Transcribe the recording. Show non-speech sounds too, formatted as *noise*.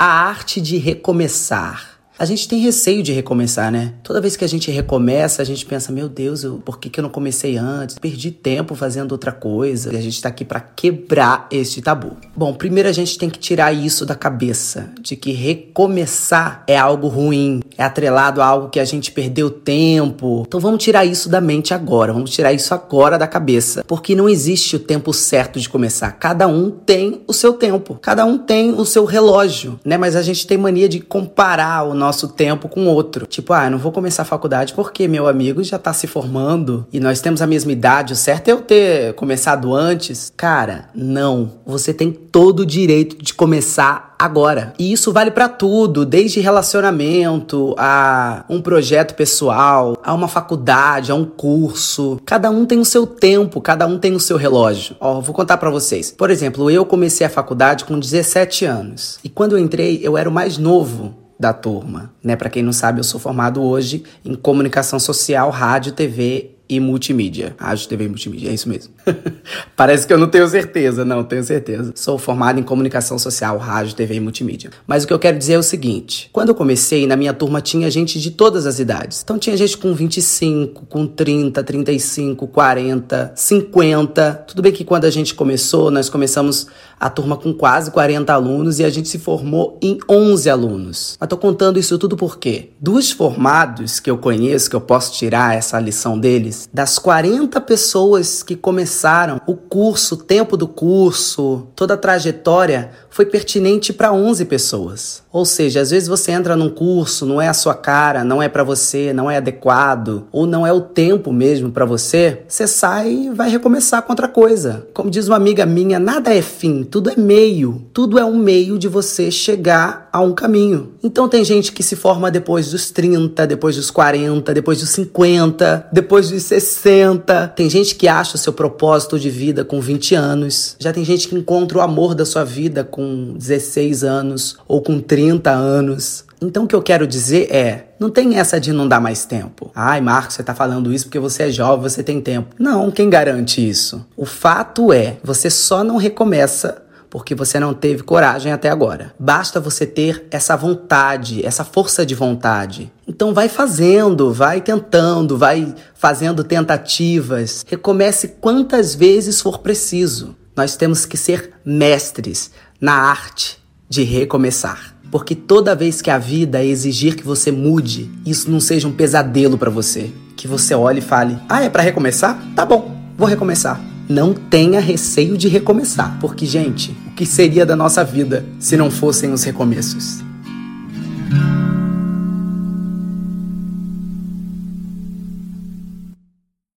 A arte de recomeçar. A gente tem receio de recomeçar, né? Toda vez que a gente recomeça, a gente pensa: meu Deus, eu, por que, que eu não comecei antes? Perdi tempo fazendo outra coisa. E a gente tá aqui para quebrar este tabu. Bom, primeiro a gente tem que tirar isso da cabeça: de que recomeçar é algo ruim, é atrelado a algo que a gente perdeu tempo. Então vamos tirar isso da mente agora, vamos tirar isso agora da cabeça. Porque não existe o tempo certo de começar. Cada um tem o seu tempo, cada um tem o seu relógio, né? Mas a gente tem mania de comparar o nosso nosso tempo com outro. Tipo, ah, eu não vou começar a faculdade porque meu amigo já tá se formando e nós temos a mesma idade. O certo é eu ter começado antes. Cara, não. Você tem todo o direito de começar agora. E isso vale para tudo, desde relacionamento a um projeto pessoal, a uma faculdade, a um curso. Cada um tem o seu tempo, cada um tem o seu relógio. Ó, vou contar para vocês. Por exemplo, eu comecei a faculdade com 17 anos. E quando eu entrei, eu era o mais novo da turma, né? Para quem não sabe, eu sou formado hoje em comunicação social, rádio, TV e multimídia. Rádio, TV e multimídia, é isso mesmo. *laughs* Parece que eu não tenho certeza, não, tenho certeza. Sou formado em comunicação social, rádio, TV e multimídia. Mas o que eu quero dizer é o seguinte: quando eu comecei, na minha turma tinha gente de todas as idades. Então tinha gente com 25, com 30, 35, 40, 50. Tudo bem que quando a gente começou, nós começamos a turma com quase 40 alunos e a gente se formou em 11 alunos. Mas tô contando isso tudo porque dos formados que eu conheço, que eu posso tirar essa lição deles, das 40 pessoas que começaram o curso, o tempo do curso, toda a trajetória, foi pertinente para 11 pessoas. Ou seja, às vezes você entra num curso, não é a sua cara, não é para você, não é adequado, ou não é o tempo mesmo para você, você sai e vai recomeçar com outra coisa. Como diz uma amiga minha, nada é fim, tudo é meio. Tudo é um meio de você chegar a um caminho. Então tem gente que se forma depois dos 30, depois dos 40, depois dos 50, depois dos 60. Tem gente que acha o seu propósito de vida com 20 anos. Já tem gente que encontra o amor da sua vida com com 16 anos ou com 30 anos. Então o que eu quero dizer é, não tem essa de não dar mais tempo. Ai, Marcos, você tá falando isso porque você é jovem, você tem tempo. Não, quem garante isso? O fato é, você só não recomeça porque você não teve coragem até agora. Basta você ter essa vontade, essa força de vontade. Então vai fazendo, vai tentando, vai fazendo tentativas. Recomece quantas vezes for preciso. Nós temos que ser mestres na arte de recomeçar. Porque toda vez que a vida exigir que você mude, isso não seja um pesadelo para você. Que você olhe e fale: "Ah, é para recomeçar? Tá bom, vou recomeçar". Não tenha receio de recomeçar, porque gente, o que seria da nossa vida se não fossem os recomeços?